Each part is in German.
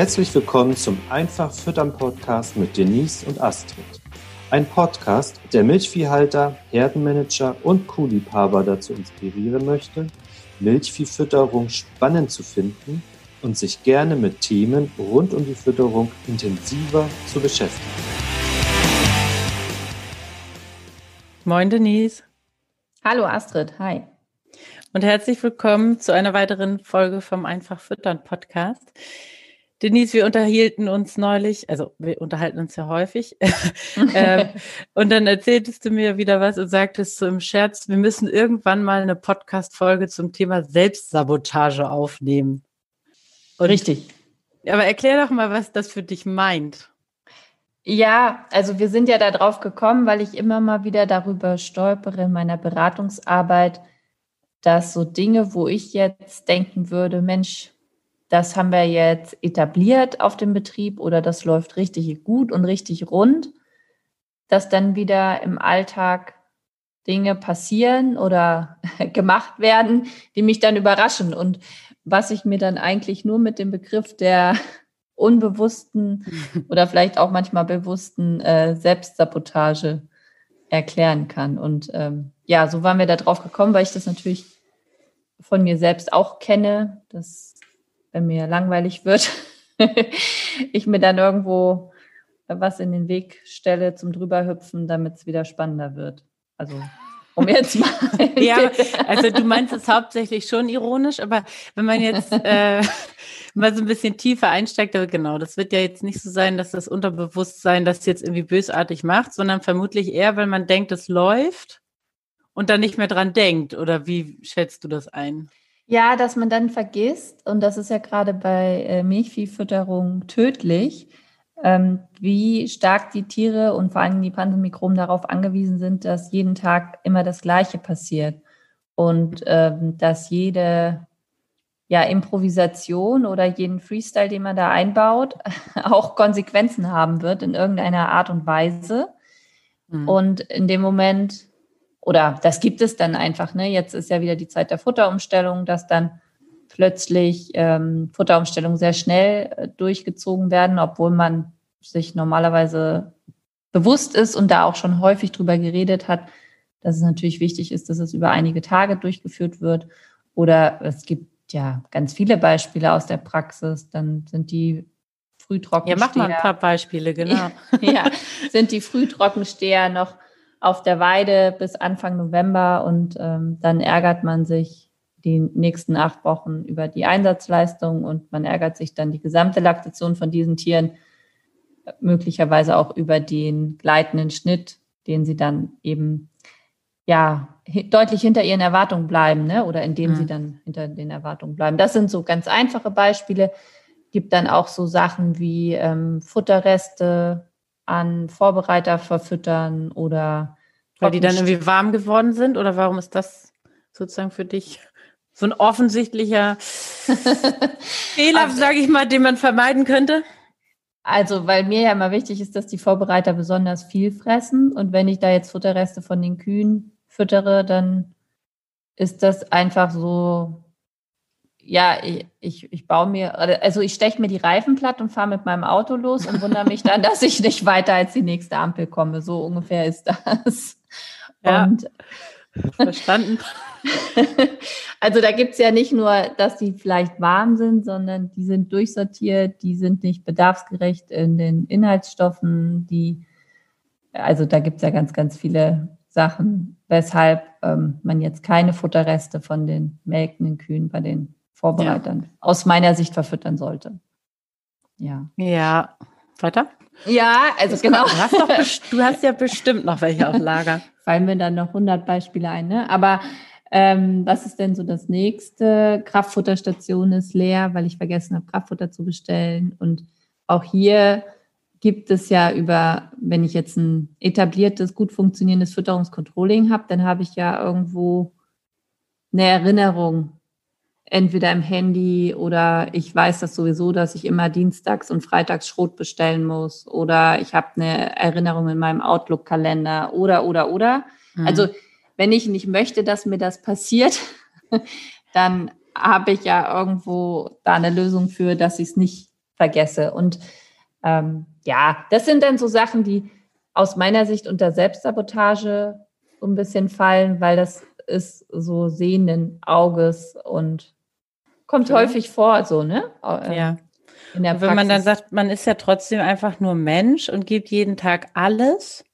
Herzlich willkommen zum Einfach Füttern Podcast mit Denise und Astrid. Ein Podcast, der Milchviehhalter, Herdenmanager und Kuhliebhaber dazu inspirieren möchte, Milchviehfütterung spannend zu finden und sich gerne mit Themen rund um die Fütterung intensiver zu beschäftigen. Moin Denise. Hallo Astrid, hi. Und herzlich willkommen zu einer weiteren Folge vom Einfach Füttern Podcast. Denise, wir unterhielten uns neulich, also wir unterhalten uns ja häufig, ähm, und dann erzähltest du mir wieder was und sagtest so im Scherz, wir müssen irgendwann mal eine Podcast-Folge zum Thema Selbstsabotage aufnehmen. Und, Richtig. Aber erklär doch mal, was das für dich meint. Ja, also wir sind ja da drauf gekommen, weil ich immer mal wieder darüber stolpere in meiner Beratungsarbeit, dass so Dinge, wo ich jetzt denken würde, Mensch, das haben wir jetzt etabliert auf dem Betrieb oder das läuft richtig gut und richtig rund, dass dann wieder im Alltag Dinge passieren oder gemacht werden, die mich dann überraschen und was ich mir dann eigentlich nur mit dem Begriff der unbewussten oder vielleicht auch manchmal bewussten äh, Selbstsabotage erklären kann. Und ähm, ja, so waren wir da drauf gekommen, weil ich das natürlich von mir selbst auch kenne, dass wenn mir langweilig wird, ich mir dann irgendwo was in den Weg stelle zum drüberhüpfen, damit es wieder spannender wird. Also um jetzt mal. ja, also du meinst es hauptsächlich schon ironisch, aber wenn man jetzt äh, mal so ein bisschen tiefer einsteigt, aber genau, das wird ja jetzt nicht so sein, dass das Unterbewusstsein das jetzt irgendwie bösartig macht, sondern vermutlich eher, weil man denkt, es läuft und dann nicht mehr dran denkt. Oder wie schätzt du das ein? Ja, dass man dann vergisst, und das ist ja gerade bei äh, Milchviehfütterung tödlich, ähm, wie stark die Tiere und vor allem die Pansenmikroben darauf angewiesen sind, dass jeden Tag immer das Gleiche passiert und ähm, dass jede ja, Improvisation oder jeden Freestyle, den man da einbaut, auch Konsequenzen haben wird in irgendeiner Art und Weise. Mhm. Und in dem Moment oder das gibt es dann einfach. Ne? Jetzt ist ja wieder die Zeit der Futterumstellung, dass dann plötzlich ähm, Futterumstellungen sehr schnell äh, durchgezogen werden, obwohl man sich normalerweise bewusst ist und da auch schon häufig drüber geredet hat, dass es natürlich wichtig ist, dass es über einige Tage durchgeführt wird. Oder es gibt ja ganz viele Beispiele aus der Praxis. Dann sind die Frühtrockensteher. Ja, mach mal ein paar Beispiele, genau. ja, sind die Frühtrockensteher noch auf der Weide bis Anfang November und ähm, dann ärgert man sich die nächsten acht Wochen über die Einsatzleistung und man ärgert sich dann die gesamte Laktation von diesen Tieren, möglicherweise auch über den gleitenden Schnitt, den sie dann eben ja deutlich hinter ihren Erwartungen bleiben, ne? oder indem mhm. sie dann hinter den Erwartungen bleiben. Das sind so ganz einfache Beispiele. Gibt dann auch so Sachen wie ähm, Futterreste, an Vorbereiter verfüttern oder weil die dann irgendwie warm geworden sind oder warum ist das sozusagen für dich so ein offensichtlicher Fehler, also, sage ich mal, den man vermeiden könnte? Also, weil mir ja immer wichtig ist, dass die Vorbereiter besonders viel fressen und wenn ich da jetzt Futterreste von den Kühen füttere, dann ist das einfach so ja, ich, ich, ich baue mir, also ich steche mir die Reifen platt und fahre mit meinem Auto los und wundere mich dann, dass ich nicht weiter als die nächste Ampel komme. So ungefähr ist das. Ja, und verstanden. also da gibt es ja nicht nur, dass die vielleicht warm sind, sondern die sind durchsortiert, die sind nicht bedarfsgerecht in den Inhaltsstoffen, die, also da gibt es ja ganz, ganz viele Sachen, weshalb ähm, man jetzt keine Futterreste von den melkenden Kühen bei den Vorbereitern, ja. aus meiner Sicht verfüttern sollte. Ja. Ja. Weiter? Ja, also das genau. Du hast, doch, du hast ja bestimmt noch welche auf Lager. Fallen mir dann noch 100 Beispiele ein, ne? Aber ähm, was ist denn so das nächste? Kraftfutterstation ist leer, weil ich vergessen habe, Kraftfutter zu bestellen. Und auch hier gibt es ja über, wenn ich jetzt ein etabliertes, gut funktionierendes Fütterungscontrolling habe, dann habe ich ja irgendwo eine Erinnerung entweder im Handy oder ich weiß das sowieso, dass ich immer dienstags und freitags Schrot bestellen muss oder ich habe eine Erinnerung in meinem Outlook-Kalender oder, oder, oder. Mhm. Also wenn ich nicht möchte, dass mir das passiert, dann habe ich ja irgendwo da eine Lösung für, dass ich es nicht vergesse. Und ähm, ja, das sind dann so Sachen, die aus meiner Sicht unter Selbstsabotage so ein bisschen fallen, weil das ist so sehenden Auges und kommt ja. häufig vor, so, ne? Ähm, ja. Wenn man dann sagt, man ist ja trotzdem einfach nur Mensch und gibt jeden Tag alles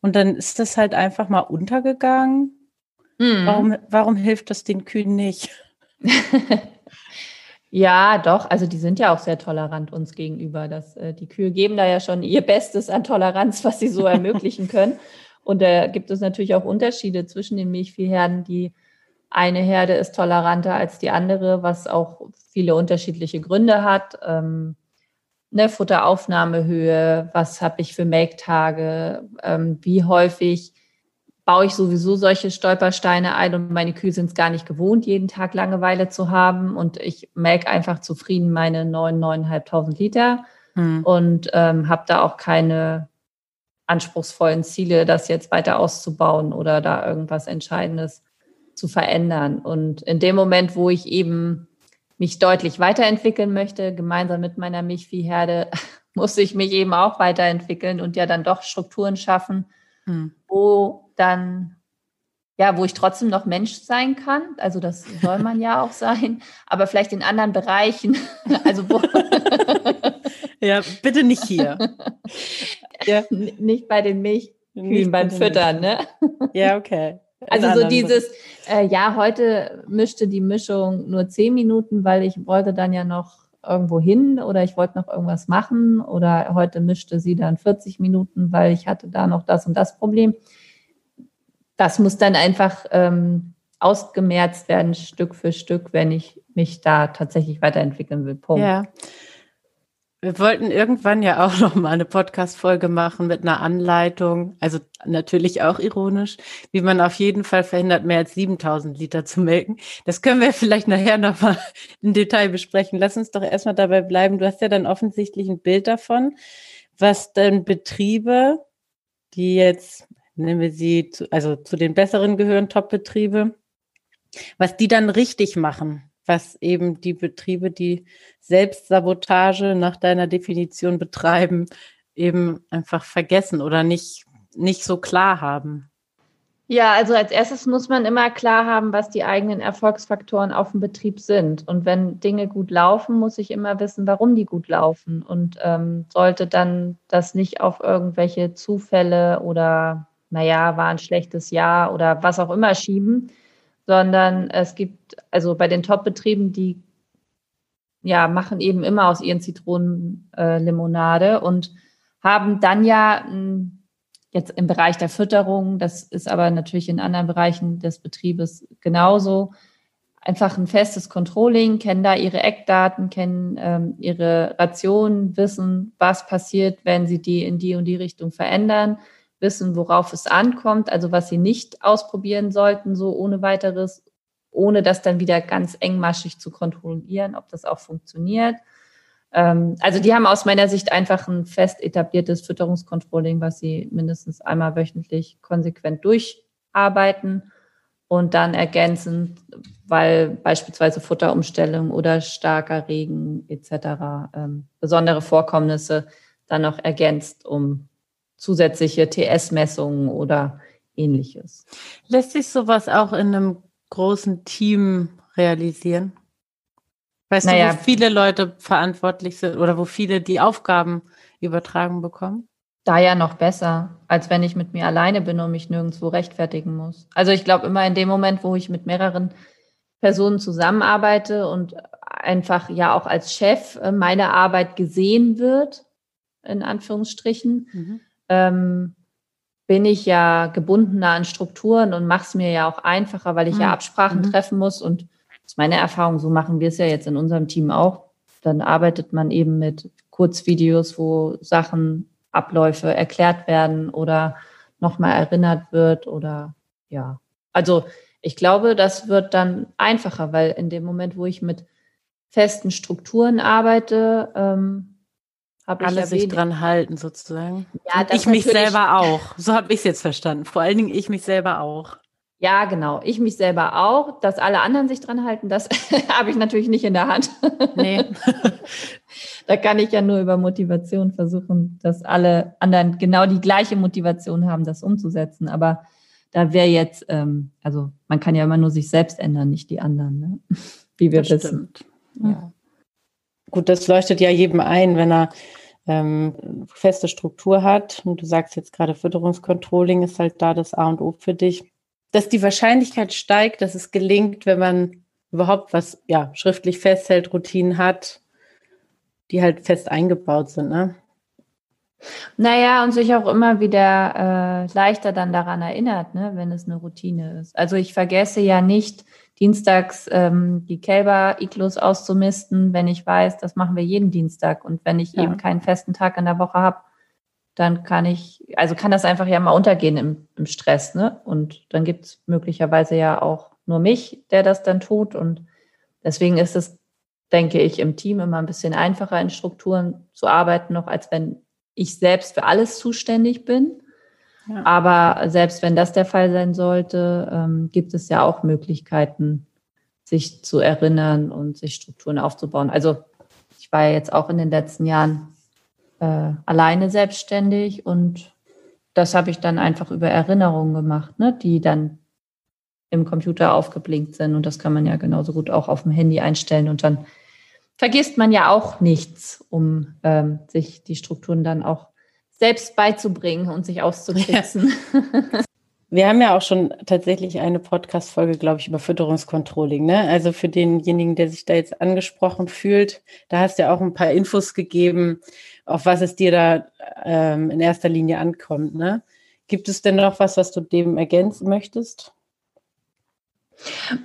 und dann ist das halt einfach mal untergegangen. Mhm. Warum, warum hilft das den Kühen nicht? ja, doch. Also die sind ja auch sehr tolerant uns gegenüber. Das, äh, die Kühe geben da ja schon ihr Bestes an Toleranz, was sie so ermöglichen können. Und da gibt es natürlich auch Unterschiede zwischen den Milchviehherden. Die eine Herde ist toleranter als die andere, was auch viele unterschiedliche Gründe hat. Ähm, ne, Futteraufnahmehöhe, was habe ich für Melktage, ähm, wie häufig baue ich sowieso solche Stolpersteine ein und meine Kühe sind es gar nicht gewohnt, jeden Tag Langeweile zu haben und ich melke einfach zufrieden meine neun, neuneinhalbtausend Liter hm. und ähm, habe da auch keine anspruchsvollen Ziele, das jetzt weiter auszubauen oder da irgendwas Entscheidendes zu verändern. Und in dem Moment, wo ich eben mich deutlich weiterentwickeln möchte, gemeinsam mit meiner Milchviehherde, muss ich mich eben auch weiterentwickeln und ja dann doch Strukturen schaffen, hm. wo dann, ja, wo ich trotzdem noch Mensch sein kann. Also das soll man ja auch sein, aber vielleicht in anderen Bereichen. Also wo ja, bitte nicht hier. ja. Nicht bei den Milchkühen beim Füttern, ne? Ja, okay. Also so dieses, äh, ja, heute mischte die Mischung nur zehn Minuten, weil ich wollte dann ja noch irgendwo hin oder ich wollte noch irgendwas machen oder heute mischte sie dann 40 Minuten, weil ich hatte da noch das und das Problem. Das muss dann einfach ähm, ausgemerzt werden, Stück für Stück, wenn ich mich da tatsächlich weiterentwickeln will. Punkt. Ja. Wir wollten irgendwann ja auch noch mal eine Podcast-Folge machen mit einer Anleitung, also natürlich auch ironisch, wie man auf jeden Fall verhindert, mehr als 7000 Liter zu melken. Das können wir vielleicht nachher noch mal im Detail besprechen. Lass uns doch erstmal dabei bleiben. Du hast ja dann offensichtlich ein Bild davon, was denn Betriebe, die jetzt, nennen wir sie, zu, also zu den besseren gehören, Top-Betriebe, was die dann richtig machen was eben die Betriebe, die Selbstsabotage nach deiner Definition betreiben, eben einfach vergessen oder nicht, nicht so klar haben? Ja, also als erstes muss man immer klar haben, was die eigenen Erfolgsfaktoren auf dem Betrieb sind. Und wenn Dinge gut laufen, muss ich immer wissen, warum die gut laufen. Und ähm, sollte dann das nicht auf irgendwelche Zufälle oder, naja, war ein schlechtes Jahr oder was auch immer schieben, sondern es gibt, also bei den Top-Betrieben, die ja, machen eben immer aus ihren Zitronen äh, Limonade und haben dann ja hm, jetzt im Bereich der Fütterung, das ist aber natürlich in anderen Bereichen des Betriebes genauso, einfach ein festes Controlling, kennen da ihre Eckdaten, kennen ähm, ihre Rationen, wissen, was passiert, wenn sie die in die und die Richtung verändern, wissen, worauf es ankommt, also was sie nicht ausprobieren sollten, so ohne weiteres, ohne das dann wieder ganz engmaschig zu kontrollieren, ob das auch funktioniert. Ähm, also die haben aus meiner Sicht einfach ein fest etabliertes Fütterungskontrolling, was sie mindestens einmal wöchentlich konsequent durcharbeiten und dann ergänzend, weil beispielsweise Futterumstellung oder starker Regen etc. Ähm, besondere Vorkommnisse dann noch ergänzt, um zusätzliche TS-Messungen oder ähnliches. Lässt sich sowas auch in einem großen Team realisieren? Weißt naja, du, wo viele Leute verantwortlich sind oder wo viele die Aufgaben übertragen bekommen? Da ja noch besser, als wenn ich mit mir alleine bin und mich nirgendwo rechtfertigen muss. Also ich glaube immer in dem Moment, wo ich mit mehreren Personen zusammenarbeite und einfach ja auch als Chef äh, meine Arbeit gesehen wird, in Anführungsstrichen, mhm ähm, bin ich ja gebundener an Strukturen und mache es mir ja auch einfacher, weil ich mhm. ja Absprachen mhm. treffen muss. Und aus meiner Erfahrung, so machen wir es ja jetzt in unserem Team auch. Dann arbeitet man eben mit Kurzvideos, wo Sachen, Abläufe erklärt werden oder nochmal erinnert wird oder ja. Also ich glaube, das wird dann einfacher, weil in dem Moment, wo ich mit festen Strukturen arbeite, ähm, hab Alle sich dran halten, sozusagen. Ja, ich mich selber auch. So habe ich es jetzt verstanden. Vor allen Dingen ich mich selber auch. Ja, genau. Ich mich selber auch. Dass alle anderen sich dran halten, das habe ich natürlich nicht in der Hand. Nee. Da kann ich ja nur über Motivation versuchen, dass alle anderen genau die gleiche Motivation haben, das umzusetzen. Aber da wäre jetzt, ähm, also man kann ja immer nur sich selbst ändern, nicht die anderen, ne? wie wir das wissen. Stimmt. Ja. Gut, das leuchtet ja jedem ein, wenn er ähm, feste Struktur hat. Und du sagst jetzt gerade, Fütterungskontrolling ist halt da das A und O für dich. Dass die Wahrscheinlichkeit steigt, dass es gelingt, wenn man überhaupt was ja, schriftlich festhält, Routinen hat, die halt fest eingebaut sind. Ne? Naja, und sich auch immer wieder äh, leichter dann daran erinnert, ne, wenn es eine Routine ist. Also ich vergesse ja nicht, dienstags ähm, die Kälber-Iglus auszumisten, wenn ich weiß, das machen wir jeden Dienstag. Und wenn ich ja. eben keinen festen Tag in der Woche habe, dann kann ich, also kann das einfach ja mal untergehen im, im Stress, ne? Und dann gibt es möglicherweise ja auch nur mich, der das dann tut. Und deswegen ist es, denke ich, im Team immer ein bisschen einfacher in Strukturen zu arbeiten, noch als wenn ich selbst für alles zuständig bin. Aber selbst wenn das der Fall sein sollte, ähm, gibt es ja auch Möglichkeiten, sich zu erinnern und sich Strukturen aufzubauen. Also ich war ja jetzt auch in den letzten Jahren äh, alleine selbstständig und das habe ich dann einfach über Erinnerungen gemacht, ne, die dann im Computer aufgeblinkt sind. Und das kann man ja genauso gut auch auf dem Handy einstellen. Und dann vergisst man ja auch nichts, um ähm, sich die Strukturen dann auch selbst beizubringen und sich auszutricksen. Ja. Wir haben ja auch schon tatsächlich eine Podcast-Folge, glaube ich, über Fütterungskontrolling. Ne? Also für denjenigen, der sich da jetzt angesprochen fühlt, da hast du ja auch ein paar Infos gegeben, auf was es dir da ähm, in erster Linie ankommt. Ne? Gibt es denn noch was, was du dem ergänzen möchtest?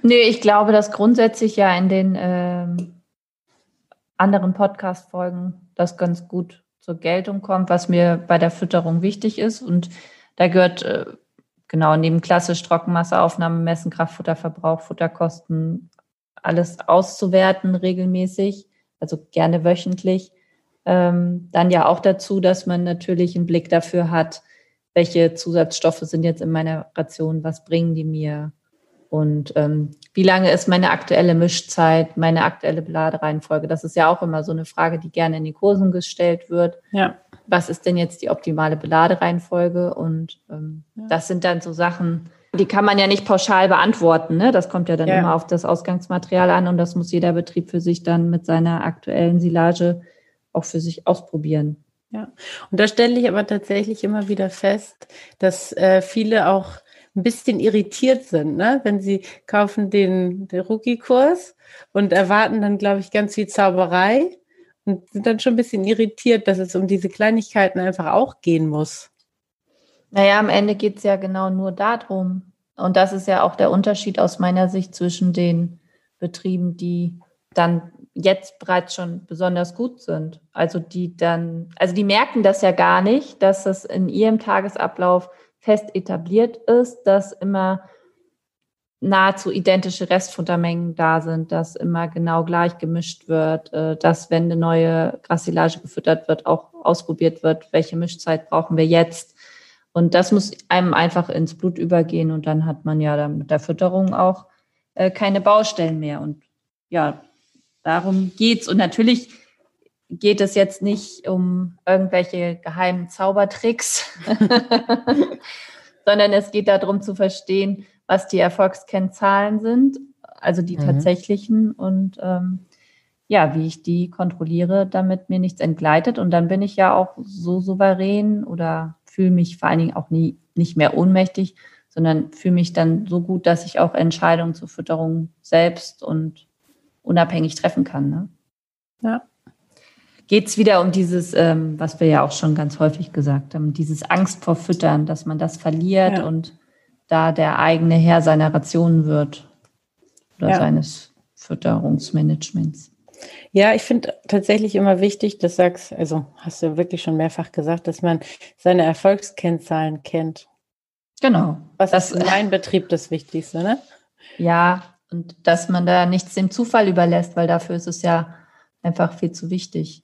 Nee, ich glaube, dass grundsätzlich ja in den ähm, anderen Podcast-Folgen das ganz gut zur Geltung kommt, was mir bei der Fütterung wichtig ist. Und da gehört äh, genau neben klassisch Trockenmasseaufnahme, Messen, Kraftfutterverbrauch, Futterkosten, alles auszuwerten regelmäßig, also gerne wöchentlich. Ähm, dann ja auch dazu, dass man natürlich einen Blick dafür hat, welche Zusatzstoffe sind jetzt in meiner Ration, was bringen die mir, und ähm, wie lange ist meine aktuelle Mischzeit, meine aktuelle Beladereihenfolge? Das ist ja auch immer so eine Frage, die gerne in den Kursen gestellt wird. Ja. Was ist denn jetzt die optimale Beladereihenfolge? Und ähm, ja. das sind dann so Sachen, die kann man ja nicht pauschal beantworten. Ne? Das kommt ja dann ja. immer auf das Ausgangsmaterial an und das muss jeder Betrieb für sich dann mit seiner aktuellen Silage auch für sich ausprobieren. Ja, und da stelle ich aber tatsächlich immer wieder fest, dass äh, viele auch ein bisschen irritiert sind, ne? wenn sie kaufen den, den Rookie-Kurs und erwarten dann, glaube ich, ganz viel Zauberei und sind dann schon ein bisschen irritiert, dass es um diese Kleinigkeiten einfach auch gehen muss. Naja, am Ende geht es ja genau nur darum. Und das ist ja auch der Unterschied aus meiner Sicht zwischen den Betrieben, die dann jetzt bereits schon besonders gut sind. Also die dann, also die merken das ja gar nicht, dass das in ihrem Tagesablauf fest etabliert ist, dass immer nahezu identische Restfuttermengen da sind, dass immer genau gleich gemischt wird, äh, dass wenn eine neue Grassilage gefüttert wird, auch ausprobiert wird, welche Mischzeit brauchen wir jetzt. Und das muss einem einfach ins Blut übergehen und dann hat man ja mit der Fütterung auch äh, keine Baustellen mehr. Und ja, darum geht's. Und natürlich geht es jetzt nicht um irgendwelche geheimen Zaubertricks, sondern es geht darum zu verstehen, was die Erfolgskennzahlen sind, also die mhm. tatsächlichen und ähm, ja, wie ich die kontrolliere, damit mir nichts entgleitet. Und dann bin ich ja auch so souverän oder fühle mich vor allen Dingen auch nie nicht mehr ohnmächtig, sondern fühle mich dann so gut, dass ich auch Entscheidungen zur Fütterung selbst und unabhängig treffen kann. Ne? Ja geht es wieder um dieses, ähm, was wir ja auch schon ganz häufig gesagt haben, dieses Angst vor Füttern, dass man das verliert ja. und da der eigene Herr seiner Rationen wird oder ja. seines Fütterungsmanagements. Ja, ich finde tatsächlich immer wichtig, das sagst, also hast du wirklich schon mehrfach gesagt, dass man seine Erfolgskennzahlen kennt. Genau. Was das, ist in meinem Betrieb das Wichtigste, ne? Ja, und dass man da nichts dem Zufall überlässt, weil dafür ist es ja einfach viel zu wichtig.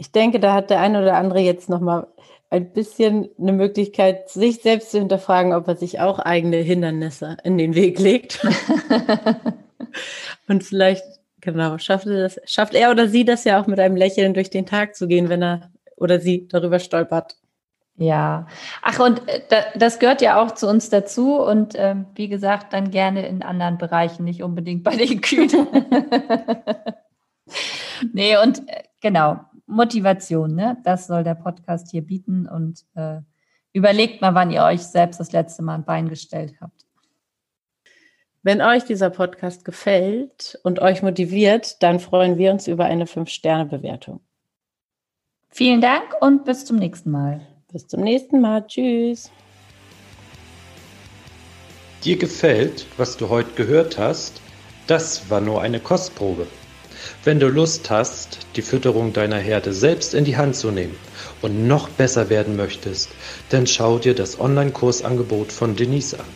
Ich denke, da hat der eine oder andere jetzt noch mal ein bisschen eine Möglichkeit, sich selbst zu hinterfragen, ob er sich auch eigene Hindernisse in den Weg legt. und vielleicht Genau, schafft, das, schafft er oder sie das ja auch mit einem Lächeln durch den Tag zu gehen, wenn er oder sie darüber stolpert. Ja, ach und äh, das gehört ja auch zu uns dazu und ähm, wie gesagt, dann gerne in anderen Bereichen, nicht unbedingt bei den Kühen. nee, und äh, genau, Motivation, ne? das soll der Podcast hier bieten und äh, überlegt mal, wann ihr euch selbst das letzte Mal ein Bein gestellt habt. Wenn euch dieser Podcast gefällt und euch motiviert, dann freuen wir uns über eine 5-Sterne-Bewertung. Vielen Dank und bis zum nächsten Mal. Bis zum nächsten Mal. Tschüss. Dir gefällt, was du heute gehört hast? Das war nur eine Kostprobe. Wenn du Lust hast, die Fütterung deiner Herde selbst in die Hand zu nehmen und noch besser werden möchtest, dann schau dir das Online-Kursangebot von Denise an.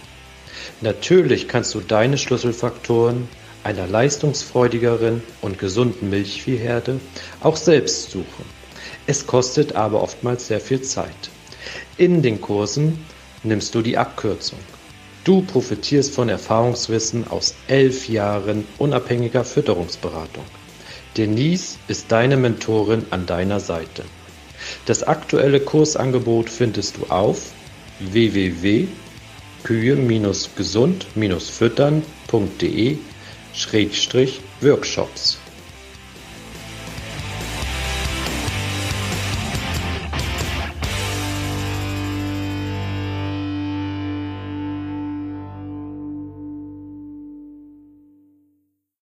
Natürlich kannst du deine Schlüsselfaktoren einer leistungsfreudigeren und gesunden Milchviehherde auch selbst suchen. Es kostet aber oftmals sehr viel Zeit. In den Kursen nimmst du die Abkürzung. Du profitierst von Erfahrungswissen aus elf Jahren unabhängiger Fütterungsberatung. Denise ist deine Mentorin an deiner Seite. Das aktuelle Kursangebot findest du auf www.kühe-gesund-füttern.de-workshops.